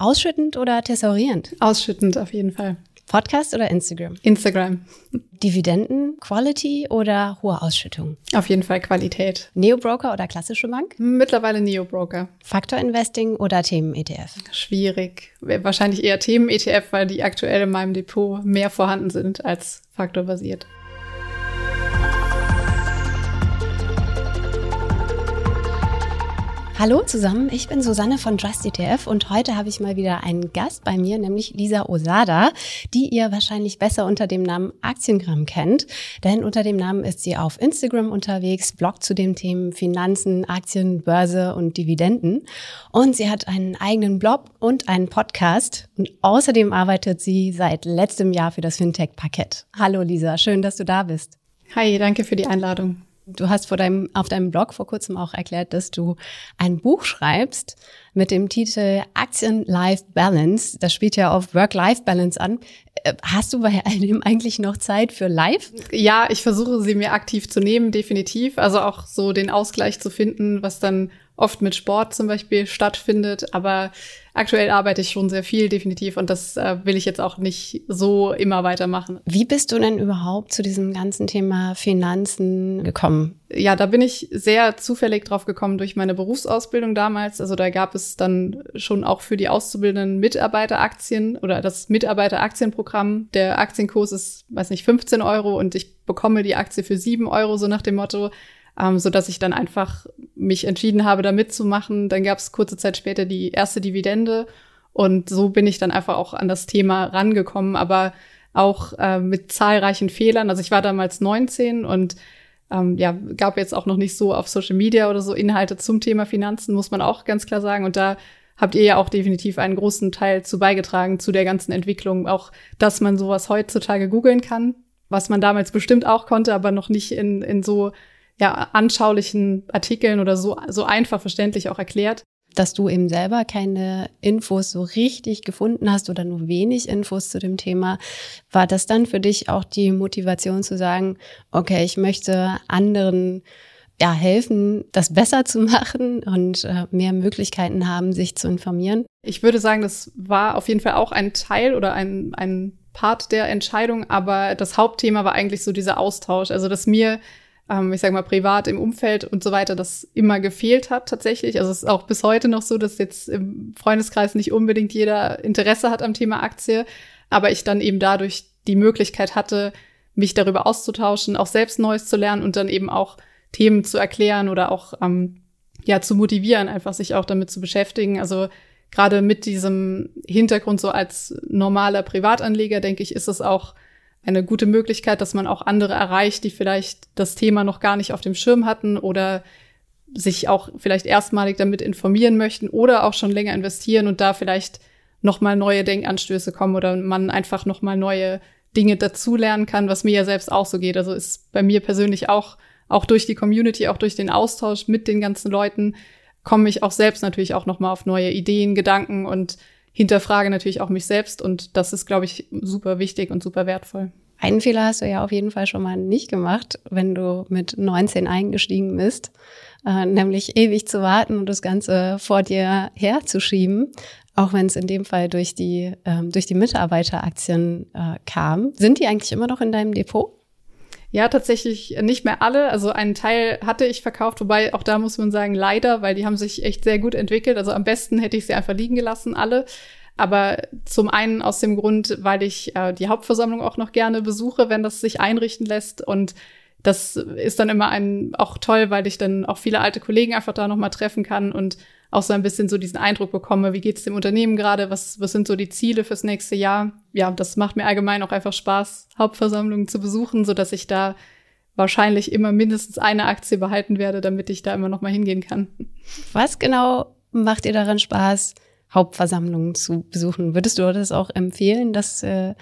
Ausschüttend oder thesaurierend? Ausschüttend auf jeden Fall. Podcast oder Instagram? Instagram. Dividenden, Quality oder hohe Ausschüttung? Auf jeden Fall Qualität. Neo-Broker oder klassische Bank? Mittlerweile Neo-Broker. Faktor-Investing oder Themen-ETF? Schwierig. Wahrscheinlich eher Themen-ETF, weil die aktuell in meinem Depot mehr vorhanden sind als faktorbasiert. Hallo zusammen, ich bin Susanne von Trust ETF und heute habe ich mal wieder einen Gast bei mir, nämlich Lisa Osada, die ihr wahrscheinlich besser unter dem Namen Aktiengramm kennt, denn unter dem Namen ist sie auf Instagram unterwegs, bloggt zu den Themen Finanzen, Aktien, Börse und Dividenden und sie hat einen eigenen Blog und einen Podcast und außerdem arbeitet sie seit letztem Jahr für das Fintech Parkett. Hallo Lisa, schön, dass du da bist. Hi, danke für die Einladung. Du hast vor deinem, auf deinem Blog vor kurzem auch erklärt, dass du ein Buch schreibst mit dem Titel Aktien-Life-Balance. Das spielt ja auf Work-Life-Balance an. Äh, hast du bei all dem eigentlich noch Zeit für Live? Ja, ich versuche sie mir aktiv zu nehmen, definitiv. Also auch so den Ausgleich zu finden, was dann oft mit Sport zum Beispiel stattfindet. Aber aktuell arbeite ich schon sehr viel, definitiv. Und das äh, will ich jetzt auch nicht so immer weitermachen. Wie bist du denn überhaupt zu diesem ganzen Thema Finanzen gekommen? Ja, da bin ich sehr zufällig drauf gekommen durch meine Berufsausbildung damals. Also da gab es dann schon auch für die Auszubildenden Mitarbeiteraktien oder das Mitarbeiteraktienprogramm. Der Aktienkurs ist, weiß nicht, 15 Euro und ich bekomme die Aktie für 7 Euro, so nach dem Motto ähm, so dass ich dann einfach mich entschieden habe, da mitzumachen. Dann gab es kurze Zeit später die erste Dividende und so bin ich dann einfach auch an das Thema rangekommen, aber auch äh, mit zahlreichen Fehlern. Also ich war damals 19 und ähm, ja, gab jetzt auch noch nicht so auf Social Media oder so Inhalte zum Thema Finanzen, muss man auch ganz klar sagen. Und da habt ihr ja auch definitiv einen großen Teil zu beigetragen zu der ganzen Entwicklung, auch dass man sowas heutzutage googeln kann, was man damals bestimmt auch konnte, aber noch nicht in, in so ja, anschaulichen Artikeln oder so, so einfach verständlich auch erklärt. Dass du eben selber keine Infos so richtig gefunden hast oder nur wenig Infos zu dem Thema, war das dann für dich auch die Motivation zu sagen, okay, ich möchte anderen ja, helfen, das besser zu machen und äh, mehr Möglichkeiten haben, sich zu informieren? Ich würde sagen, das war auf jeden Fall auch ein Teil oder ein, ein Part der Entscheidung, aber das Hauptthema war eigentlich so dieser Austausch. Also, dass mir ähm, ich sage mal, privat im Umfeld und so weiter, das immer gefehlt hat tatsächlich. Also es ist auch bis heute noch so, dass jetzt im Freundeskreis nicht unbedingt jeder Interesse hat am Thema Aktie, aber ich dann eben dadurch die Möglichkeit hatte, mich darüber auszutauschen, auch selbst Neues zu lernen und dann eben auch Themen zu erklären oder auch ähm, ja zu motivieren, einfach sich auch damit zu beschäftigen. Also gerade mit diesem Hintergrund so als normaler Privatanleger, denke ich, ist es auch eine gute Möglichkeit, dass man auch andere erreicht, die vielleicht das Thema noch gar nicht auf dem Schirm hatten oder sich auch vielleicht erstmalig damit informieren möchten oder auch schon länger investieren und da vielleicht noch mal neue Denkanstöße kommen oder man einfach noch mal neue Dinge dazulernen kann, was mir ja selbst auch so geht. Also ist bei mir persönlich auch auch durch die Community, auch durch den Austausch mit den ganzen Leuten komme ich auch selbst natürlich auch noch mal auf neue Ideen, Gedanken und hinterfrage natürlich auch mich selbst und das ist, glaube ich, super wichtig und super wertvoll. Einen Fehler hast du ja auf jeden Fall schon mal nicht gemacht, wenn du mit 19 eingestiegen bist, äh, nämlich ewig zu warten und das Ganze vor dir herzuschieben, auch wenn es in dem Fall durch die, äh, durch die Mitarbeiteraktien äh, kam. Sind die eigentlich immer noch in deinem Depot? Ja, tatsächlich nicht mehr alle. Also einen Teil hatte ich verkauft, wobei auch da muss man sagen, leider, weil die haben sich echt sehr gut entwickelt. Also am besten hätte ich sie einfach liegen gelassen, alle. Aber zum einen aus dem Grund, weil ich äh, die Hauptversammlung auch noch gerne besuche, wenn das sich einrichten lässt. Und das ist dann immer ein, auch toll, weil ich dann auch viele alte Kollegen einfach da nochmal treffen kann und auch so ein bisschen so diesen Eindruck bekomme, wie geht's dem Unternehmen gerade, was, was sind so die Ziele fürs nächste Jahr. Ja, das macht mir allgemein auch einfach Spaß, Hauptversammlungen zu besuchen, so ich da wahrscheinlich immer mindestens eine Aktie behalten werde, damit ich da immer noch mal hingehen kann. Was genau macht dir daran Spaß, Hauptversammlungen zu besuchen? Würdest du das auch empfehlen, dass, äh,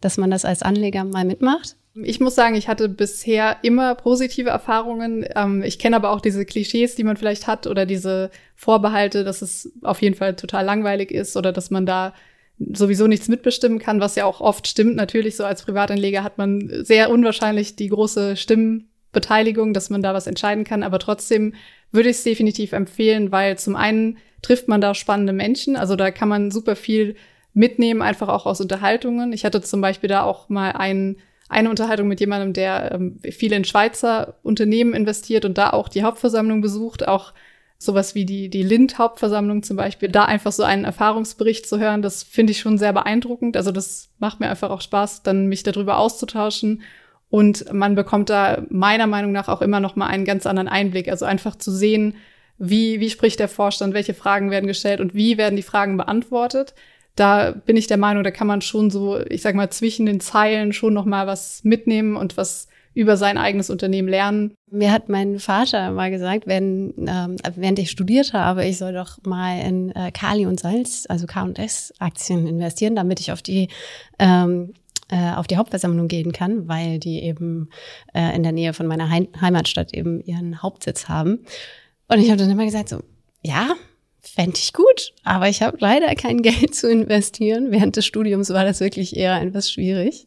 dass man das als Anleger mal mitmacht? Ich muss sagen, ich hatte bisher immer positive Erfahrungen. Ähm, ich kenne aber auch diese Klischees, die man vielleicht hat oder diese Vorbehalte, dass es auf jeden Fall total langweilig ist oder dass man da sowieso nichts mitbestimmen kann, was ja auch oft stimmt. Natürlich, so als Privatanleger hat man sehr unwahrscheinlich die große Stimmenbeteiligung, dass man da was entscheiden kann. Aber trotzdem würde ich es definitiv empfehlen, weil zum einen trifft man da spannende Menschen, also da kann man super viel mitnehmen, einfach auch aus Unterhaltungen. Ich hatte zum Beispiel da auch mal ein, eine Unterhaltung mit jemandem, der ähm, viel in Schweizer Unternehmen investiert und da auch die Hauptversammlung besucht, auch sowas wie die, die Lind-Hauptversammlung zum Beispiel, da einfach so einen Erfahrungsbericht zu hören, das finde ich schon sehr beeindruckend. Also das macht mir einfach auch Spaß, dann mich darüber auszutauschen. Und man bekommt da meiner Meinung nach auch immer noch mal einen ganz anderen Einblick. Also einfach zu sehen, wie, wie spricht der Vorstand, welche Fragen werden gestellt und wie werden die Fragen beantwortet. Da bin ich der Meinung, da kann man schon so, ich sag mal, zwischen den Zeilen schon noch mal was mitnehmen und was über sein eigenes Unternehmen lernen. Mir hat mein Vater mal gesagt, wenn, ähm, während ich studiert habe, ich soll doch mal in äh, Kali und Salz, also K&S-Aktien investieren, damit ich auf die ähm, äh, auf die Hauptversammlung gehen kann, weil die eben äh, in der Nähe von meiner Heim Heimatstadt eben ihren Hauptsitz haben. Und ich habe dann immer gesagt so, ja, fände ich gut, aber ich habe leider kein Geld zu investieren. Während des Studiums war das wirklich eher etwas schwierig.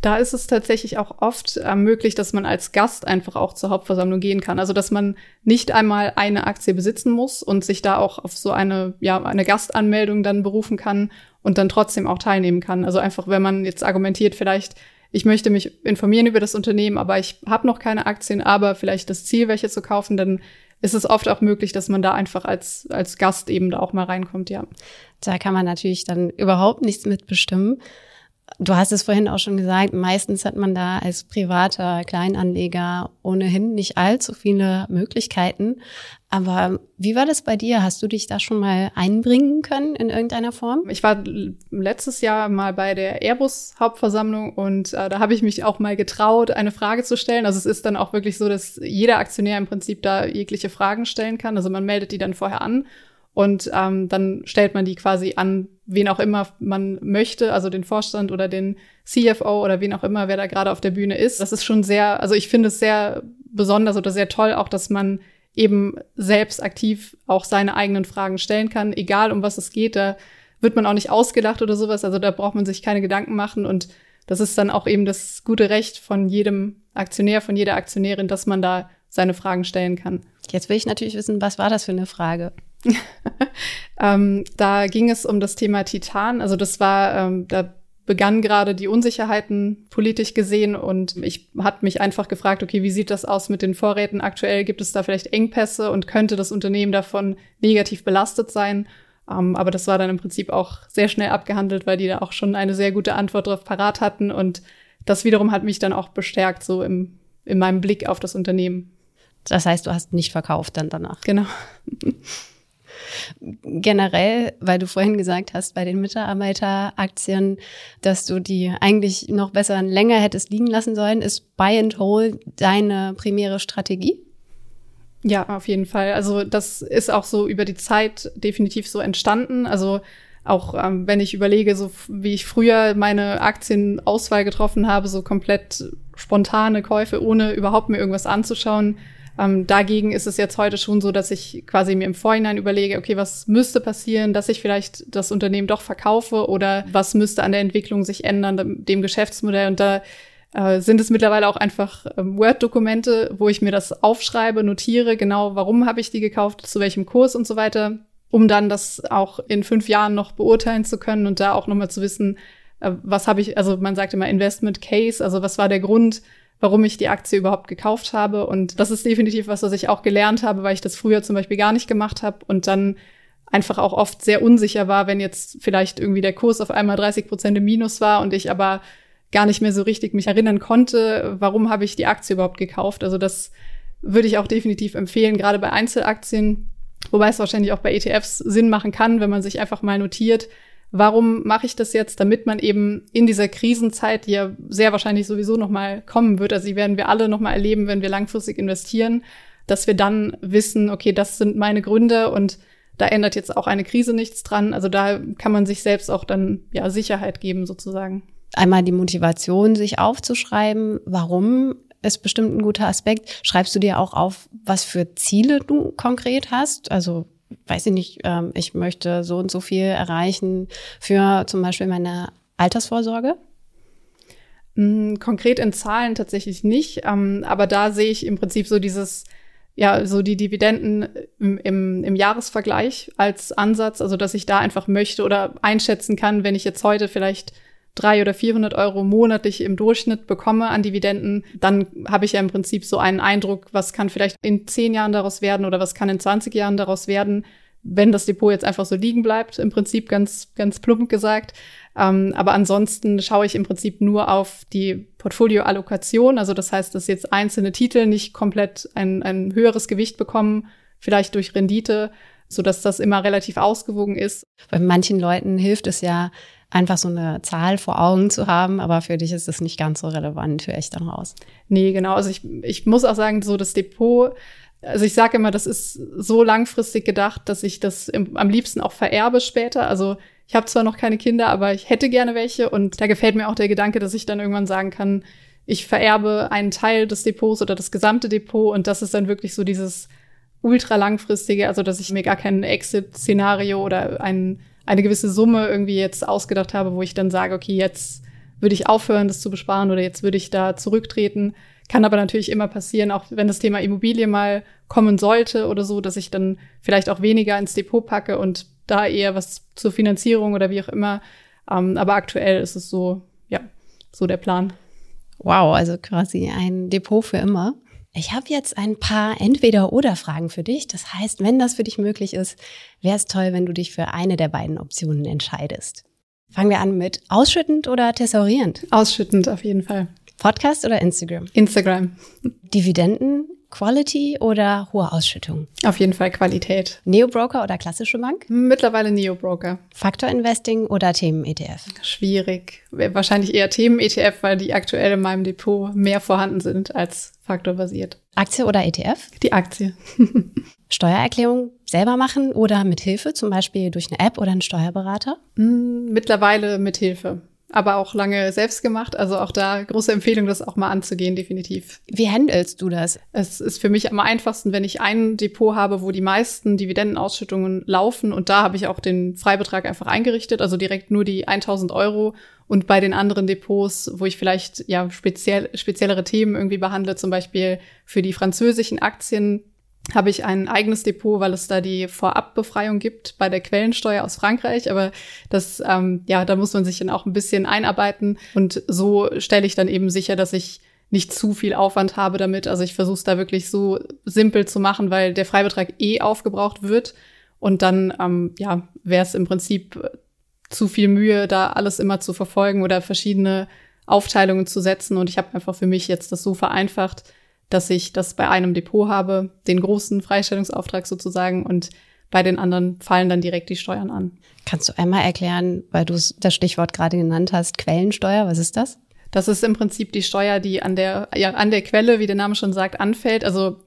Da ist es tatsächlich auch oft äh, möglich, dass man als Gast einfach auch zur Hauptversammlung gehen kann. Also dass man nicht einmal eine Aktie besitzen muss und sich da auch auf so eine, ja, eine Gastanmeldung dann berufen kann und dann trotzdem auch teilnehmen kann. Also einfach, wenn man jetzt argumentiert, vielleicht, ich möchte mich informieren über das Unternehmen, aber ich habe noch keine Aktien, aber vielleicht das Ziel, welche zu kaufen, dann ist es oft auch möglich, dass man da einfach als, als Gast eben da auch mal reinkommt, ja. Da kann man natürlich dann überhaupt nichts mitbestimmen. Du hast es vorhin auch schon gesagt, meistens hat man da als privater Kleinanleger ohnehin nicht allzu viele Möglichkeiten. Aber wie war das bei dir? Hast du dich da schon mal einbringen können in irgendeiner Form? Ich war letztes Jahr mal bei der Airbus Hauptversammlung und äh, da habe ich mich auch mal getraut, eine Frage zu stellen. Also es ist dann auch wirklich so, dass jeder Aktionär im Prinzip da jegliche Fragen stellen kann. Also man meldet die dann vorher an und ähm, dann stellt man die quasi an, wen auch immer man möchte, also den Vorstand oder den CFO oder wen auch immer, wer da gerade auf der Bühne ist. Das ist schon sehr, also ich finde es sehr besonders oder sehr toll auch, dass man eben selbst aktiv auch seine eigenen Fragen stellen kann, egal um was es geht. Da wird man auch nicht ausgelacht oder sowas. Also da braucht man sich keine Gedanken machen. Und das ist dann auch eben das gute Recht von jedem Aktionär, von jeder Aktionärin, dass man da seine Fragen stellen kann. Jetzt will ich natürlich wissen, was war das für eine Frage? ähm, da ging es um das Thema Titan. Also das war, ähm, da begann gerade die Unsicherheiten politisch gesehen und ich hatte mich einfach gefragt, okay, wie sieht das aus mit den Vorräten aktuell? Gibt es da vielleicht Engpässe und könnte das Unternehmen davon negativ belastet sein? Um, ähm, aber das war dann im Prinzip auch sehr schnell abgehandelt, weil die da auch schon eine sehr gute Antwort drauf parat hatten und das wiederum hat mich dann auch bestärkt, so im, in meinem Blick auf das Unternehmen. Das heißt, du hast nicht verkauft dann danach. Genau. generell, weil du vorhin gesagt hast, bei den Mitarbeiteraktien, dass du die eigentlich noch besser länger hättest liegen lassen sollen, ist Buy and Hold deine primäre Strategie? Ja, auf jeden Fall. Also das ist auch so über die Zeit definitiv so entstanden. Also auch ähm, wenn ich überlege, so wie ich früher meine Aktienauswahl getroffen habe, so komplett spontane Käufe, ohne überhaupt mir irgendwas anzuschauen, ähm, dagegen ist es jetzt heute schon so, dass ich quasi mir im Vorhinein überlege, okay, was müsste passieren, dass ich vielleicht das Unternehmen doch verkaufe oder was müsste an der Entwicklung sich ändern, dem Geschäftsmodell. Und da äh, sind es mittlerweile auch einfach ähm, Word-Dokumente, wo ich mir das aufschreibe, notiere, genau, warum habe ich die gekauft, zu welchem Kurs und so weiter, um dann das auch in fünf Jahren noch beurteilen zu können und da auch nochmal zu wissen, äh, was habe ich, also man sagt immer Investment Case, also was war der Grund, warum ich die Aktie überhaupt gekauft habe. Und das ist definitiv was, was ich auch gelernt habe, weil ich das früher zum Beispiel gar nicht gemacht habe und dann einfach auch oft sehr unsicher war, wenn jetzt vielleicht irgendwie der Kurs auf einmal 30 Prozent im Minus war und ich aber gar nicht mehr so richtig mich erinnern konnte, warum habe ich die Aktie überhaupt gekauft. Also das würde ich auch definitiv empfehlen, gerade bei Einzelaktien, wobei es wahrscheinlich auch bei ETFs Sinn machen kann, wenn man sich einfach mal notiert, Warum mache ich das jetzt? Damit man eben in dieser Krisenzeit, die ja sehr wahrscheinlich sowieso noch mal kommen wird, also die werden wir alle noch mal erleben, wenn wir langfristig investieren, dass wir dann wissen, okay, das sind meine Gründe und da ändert jetzt auch eine Krise nichts dran. Also da kann man sich selbst auch dann ja Sicherheit geben sozusagen. Einmal die Motivation, sich aufzuschreiben, warum ist bestimmt ein guter Aspekt. Schreibst du dir auch auf, was für Ziele du konkret hast? Also weiß ich nicht, ähm, ich möchte so und so viel erreichen für zum Beispiel meine Altersvorsorge? Mm, konkret in Zahlen tatsächlich nicht, ähm, aber da sehe ich im Prinzip so dieses ja, so die Dividenden im, im, im Jahresvergleich als Ansatz, also dass ich da einfach möchte oder einschätzen kann, wenn ich jetzt heute vielleicht drei oder 400 Euro monatlich im Durchschnitt bekomme an Dividenden, dann habe ich ja im Prinzip so einen Eindruck, was kann vielleicht in zehn Jahren daraus werden oder was kann in 20 Jahren daraus werden, wenn das Depot jetzt einfach so liegen bleibt, im Prinzip ganz, ganz plump gesagt. Ähm, aber ansonsten schaue ich im Prinzip nur auf die Portfolioallokation. Also das heißt, dass jetzt einzelne Titel nicht komplett ein, ein höheres Gewicht bekommen, vielleicht durch Rendite, so dass das immer relativ ausgewogen ist. Bei manchen Leuten hilft es ja, einfach so eine Zahl vor Augen zu haben, aber für dich ist das nicht ganz so relevant, höre ich dann raus. Nee, genau. Also ich, ich muss auch sagen, so das Depot, also ich sage immer, das ist so langfristig gedacht, dass ich das im, am liebsten auch vererbe später. Also ich habe zwar noch keine Kinder, aber ich hätte gerne welche und da gefällt mir auch der Gedanke, dass ich dann irgendwann sagen kann, ich vererbe einen Teil des Depots oder das gesamte Depot und das ist dann wirklich so dieses ultra langfristige, also dass ich mir gar kein Exit-Szenario oder ein, eine gewisse Summe irgendwie jetzt ausgedacht habe, wo ich dann sage, okay, jetzt würde ich aufhören, das zu besparen oder jetzt würde ich da zurücktreten. Kann aber natürlich immer passieren, auch wenn das Thema Immobilie mal kommen sollte oder so, dass ich dann vielleicht auch weniger ins Depot packe und da eher was zur Finanzierung oder wie auch immer. Ähm, aber aktuell ist es so, ja, so der Plan. Wow, also quasi ein Depot für immer. Ich habe jetzt ein paar Entweder-Oder-Fragen für dich. Das heißt, wenn das für dich möglich ist, wäre es toll, wenn du dich für eine der beiden Optionen entscheidest. Fangen wir an mit ausschüttend oder thesaurierend? Ausschüttend auf jeden Fall. Podcast oder Instagram? Instagram. Dividenden, Quality oder hohe Ausschüttung? Auf jeden Fall Qualität. Neo-Broker oder klassische Bank? Mittlerweile Neo-Broker. Faktor Investing oder Themen-ETF? Schwierig. Wahrscheinlich eher Themen-ETF, weil die aktuell in meinem Depot mehr vorhanden sind als faktorbasiert. Aktie oder ETF? Die Aktie. Steuererklärung selber machen oder mit Hilfe, zum Beispiel durch eine App oder einen Steuerberater? Hm, mittlerweile mit Hilfe aber auch lange selbst gemacht. Also auch da große Empfehlung, das auch mal anzugehen, definitiv. Wie handelst du das? Es ist für mich am einfachsten, wenn ich ein Depot habe, wo die meisten Dividendenausschüttungen laufen und da habe ich auch den Freibetrag einfach eingerichtet, also direkt nur die 1000 Euro und bei den anderen Depots, wo ich vielleicht ja speziell, speziellere Themen irgendwie behandle, zum Beispiel für die französischen Aktien habe ich ein eigenes Depot, weil es da die Vorabbefreiung gibt bei der Quellensteuer aus Frankreich. Aber das, ähm, ja, da muss man sich dann auch ein bisschen einarbeiten. Und so stelle ich dann eben sicher, dass ich nicht zu viel Aufwand habe damit. Also ich versuche es da wirklich so simpel zu machen, weil der Freibetrag eh aufgebraucht wird. Und dann, ähm, ja, wäre es im Prinzip zu viel Mühe, da alles immer zu verfolgen oder verschiedene Aufteilungen zu setzen. Und ich habe einfach für mich jetzt das so vereinfacht, dass ich das bei einem Depot habe, den großen Freistellungsauftrag sozusagen und bei den anderen fallen dann direkt die Steuern an. Kannst du einmal erklären, weil du das Stichwort gerade genannt hast, Quellensteuer, was ist das? Das ist im Prinzip die Steuer, die an der, ja, an der Quelle, wie der Name schon sagt, anfällt. Also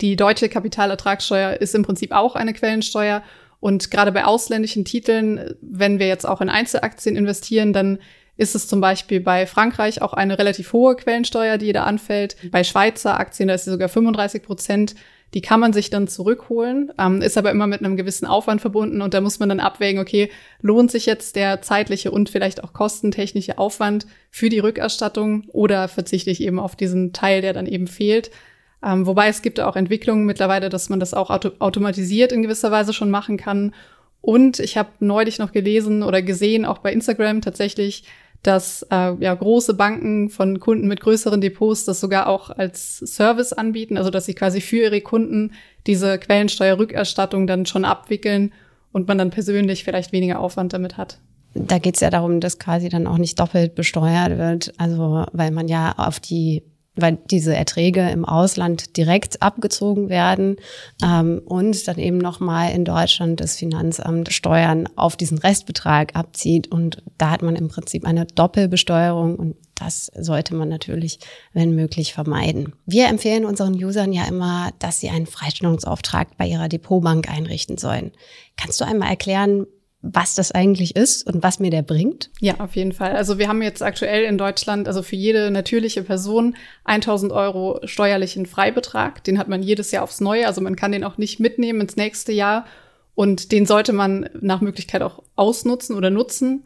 die deutsche Kapitalertragssteuer ist im Prinzip auch eine Quellensteuer. Und gerade bei ausländischen Titeln, wenn wir jetzt auch in Einzelaktien investieren, dann ist es zum Beispiel bei Frankreich auch eine relativ hohe Quellensteuer, die da anfällt. Bei Schweizer Aktien, da ist sie sogar 35 Prozent. Die kann man sich dann zurückholen, ähm, ist aber immer mit einem gewissen Aufwand verbunden und da muss man dann abwägen, okay, lohnt sich jetzt der zeitliche und vielleicht auch kostentechnische Aufwand für die Rückerstattung oder verzichte ich eben auf diesen Teil, der dann eben fehlt. Ähm, wobei es gibt auch Entwicklungen mittlerweile, dass man das auch auto automatisiert in gewisser Weise schon machen kann. Und ich habe neulich noch gelesen oder gesehen, auch bei Instagram tatsächlich, dass äh, ja große Banken von Kunden mit größeren Depots das sogar auch als Service anbieten, also dass sie quasi für ihre Kunden diese Quellensteuerrückerstattung dann schon abwickeln und man dann persönlich vielleicht weniger Aufwand damit hat. Da geht es ja darum, dass quasi dann auch nicht doppelt besteuert wird, also weil man ja auf die weil diese Erträge im Ausland direkt abgezogen werden ähm, und dann eben nochmal in Deutschland das Finanzamt Steuern auf diesen Restbetrag abzieht. Und da hat man im Prinzip eine Doppelbesteuerung und das sollte man natürlich, wenn möglich, vermeiden. Wir empfehlen unseren Usern ja immer, dass sie einen Freistellungsauftrag bei ihrer Depotbank einrichten sollen. Kannst du einmal erklären, was das eigentlich ist und was mir der bringt? Ja, auf jeden Fall. Also wir haben jetzt aktuell in Deutschland, also für jede natürliche Person 1000 Euro steuerlichen Freibetrag. Den hat man jedes Jahr aufs Neue. Also man kann den auch nicht mitnehmen ins nächste Jahr. Und den sollte man nach Möglichkeit auch ausnutzen oder nutzen.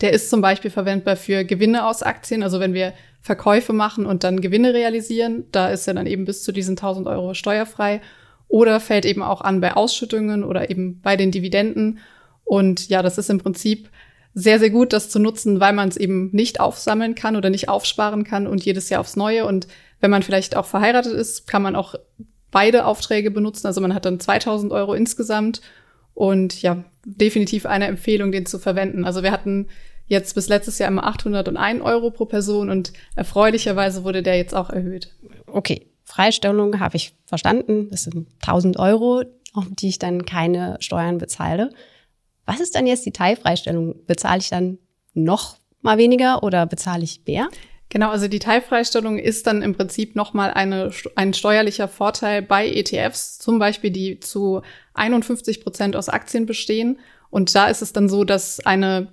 Der ist zum Beispiel verwendbar für Gewinne aus Aktien. Also wenn wir Verkäufe machen und dann Gewinne realisieren. Da ist ja dann eben bis zu diesen 1000 Euro steuerfrei. Oder fällt eben auch an bei Ausschüttungen oder eben bei den Dividenden. Und ja, das ist im Prinzip sehr, sehr gut, das zu nutzen, weil man es eben nicht aufsammeln kann oder nicht aufsparen kann und jedes Jahr aufs Neue. Und wenn man vielleicht auch verheiratet ist, kann man auch beide Aufträge benutzen. Also man hat dann 2000 Euro insgesamt und ja, definitiv eine Empfehlung, den zu verwenden. Also wir hatten jetzt bis letztes Jahr immer 801 Euro pro Person und erfreulicherweise wurde der jetzt auch erhöht. Okay, Freistellung habe ich verstanden. Das sind 1000 Euro, auf die ich dann keine Steuern bezahle. Was ist dann jetzt die Teilfreistellung? Bezahle ich dann noch mal weniger oder bezahle ich mehr? Genau, also die Teilfreistellung ist dann im Prinzip nochmal eine, ein steuerlicher Vorteil bei ETFs, zum Beispiel die zu 51 Prozent aus Aktien bestehen. Und da ist es dann so, dass eine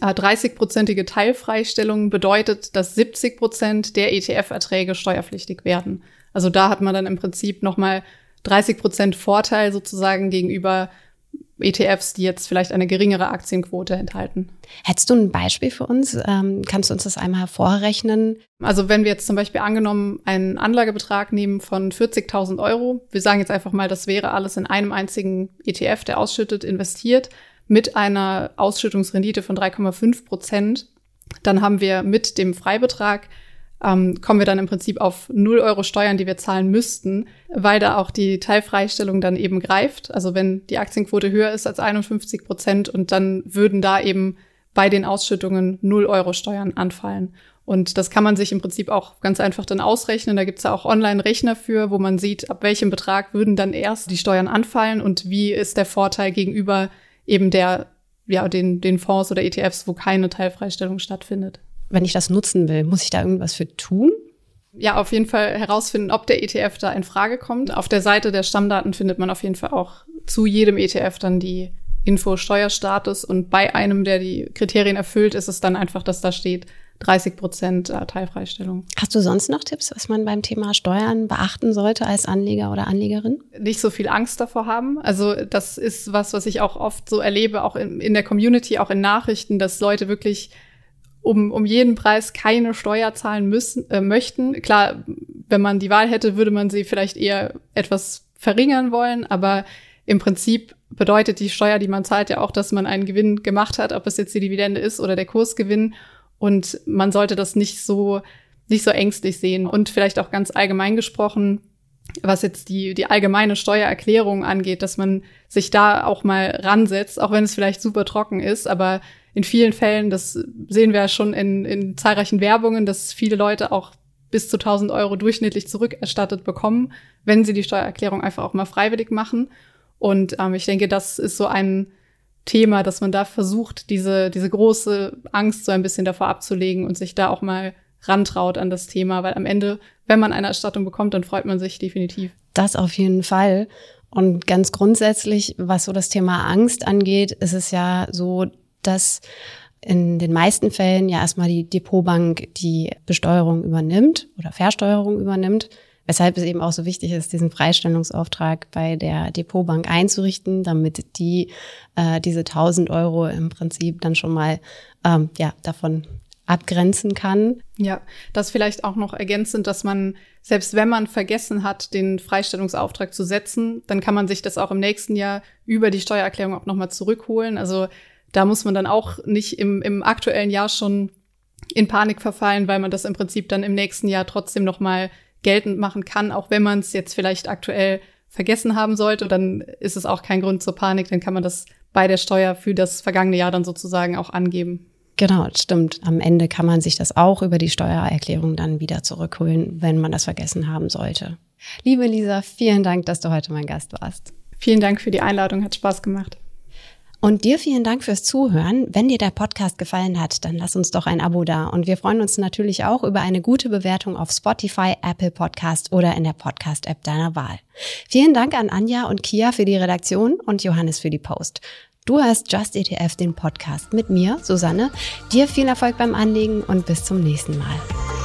30-prozentige äh, Teilfreistellung bedeutet, dass 70 Prozent der ETF-Erträge steuerpflichtig werden. Also da hat man dann im Prinzip nochmal 30 Prozent Vorteil sozusagen gegenüber ETFs, die jetzt vielleicht eine geringere Aktienquote enthalten. Hättest du ein Beispiel für uns? Ähm, kannst du uns das einmal vorrechnen? Also wenn wir jetzt zum Beispiel angenommen einen Anlagebetrag nehmen von 40.000 Euro, wir sagen jetzt einfach mal, das wäre alles in einem einzigen ETF, der ausschüttet, investiert, mit einer Ausschüttungsrendite von 3,5 Prozent, dann haben wir mit dem Freibetrag ähm, kommen wir dann im Prinzip auf 0 Euro Steuern, die wir zahlen müssten, weil da auch die Teilfreistellung dann eben greift. Also wenn die Aktienquote höher ist als 51 Prozent und dann würden da eben bei den Ausschüttungen 0 Euro Steuern anfallen. Und das kann man sich im Prinzip auch ganz einfach dann ausrechnen. Da gibt's ja auch Online-Rechner für, wo man sieht, ab welchem Betrag würden dann erst die Steuern anfallen und wie ist der Vorteil gegenüber eben der, ja, den, den Fonds oder ETFs, wo keine Teilfreistellung stattfindet wenn ich das nutzen will, muss ich da irgendwas für tun? Ja, auf jeden Fall herausfinden, ob der ETF da in Frage kommt. Auf der Seite der Stammdaten findet man auf jeden Fall auch zu jedem ETF dann die Info Steuerstatus und bei einem, der die Kriterien erfüllt, ist es dann einfach, dass da steht 30 Prozent äh, Teilfreistellung. Hast du sonst noch Tipps, was man beim Thema Steuern beachten sollte als Anleger oder Anlegerin? Nicht so viel Angst davor haben. Also das ist was, was ich auch oft so erlebe, auch in, in der Community, auch in Nachrichten, dass Leute wirklich um, um jeden Preis keine Steuer zahlen müssen, äh, möchten. Klar, wenn man die Wahl hätte, würde man sie vielleicht eher etwas verringern wollen, aber im Prinzip bedeutet die Steuer, die man zahlt, ja auch, dass man einen Gewinn gemacht hat, ob es jetzt die Dividende ist oder der Kursgewinn. Und man sollte das nicht so, nicht so ängstlich sehen. Und vielleicht auch ganz allgemein gesprochen, was jetzt die, die allgemeine Steuererklärung angeht, dass man sich da auch mal ransetzt, auch wenn es vielleicht super trocken ist, aber in vielen Fällen, das sehen wir ja schon in, in zahlreichen Werbungen, dass viele Leute auch bis zu 1000 Euro durchschnittlich zurückerstattet bekommen, wenn sie die Steuererklärung einfach auch mal freiwillig machen. Und ähm, ich denke, das ist so ein Thema, dass man da versucht, diese, diese große Angst so ein bisschen davor abzulegen und sich da auch mal rantraut an das Thema, weil am Ende, wenn man eine Erstattung bekommt, dann freut man sich definitiv. Das auf jeden Fall. Und ganz grundsätzlich, was so das Thema Angst angeht, ist es ja so, dass in den meisten Fällen ja erstmal die Depotbank die Besteuerung übernimmt oder Versteuerung übernimmt, weshalb es eben auch so wichtig ist, diesen Freistellungsauftrag bei der Depotbank einzurichten, damit die äh, diese 1000 Euro im Prinzip dann schon mal ähm, ja davon abgrenzen kann. Ja, das vielleicht auch noch ergänzend, dass man, selbst wenn man vergessen hat, den Freistellungsauftrag zu setzen, dann kann man sich das auch im nächsten Jahr über die Steuererklärung auch nochmal zurückholen. Also da muss man dann auch nicht im, im aktuellen Jahr schon in Panik verfallen, weil man das im Prinzip dann im nächsten Jahr trotzdem noch mal geltend machen kann, auch wenn man es jetzt vielleicht aktuell vergessen haben sollte, dann ist es auch kein Grund zur Panik, dann kann man das bei der Steuer für das vergangene Jahr dann sozusagen auch angeben. Genau, stimmt. Am Ende kann man sich das auch über die Steuererklärung dann wieder zurückholen, wenn man das vergessen haben sollte. Liebe Lisa, vielen Dank, dass du heute mein Gast warst. Vielen Dank für die Einladung, hat Spaß gemacht. Und dir vielen Dank fürs Zuhören. Wenn dir der Podcast gefallen hat, dann lass uns doch ein Abo da. Und wir freuen uns natürlich auch über eine gute Bewertung auf Spotify, Apple Podcast oder in der Podcast-App deiner Wahl. Vielen Dank an Anja und Kia für die Redaktion und Johannes für die Post. Du hörst Just ETF, den Podcast mit mir, Susanne. Dir viel Erfolg beim Anlegen und bis zum nächsten Mal.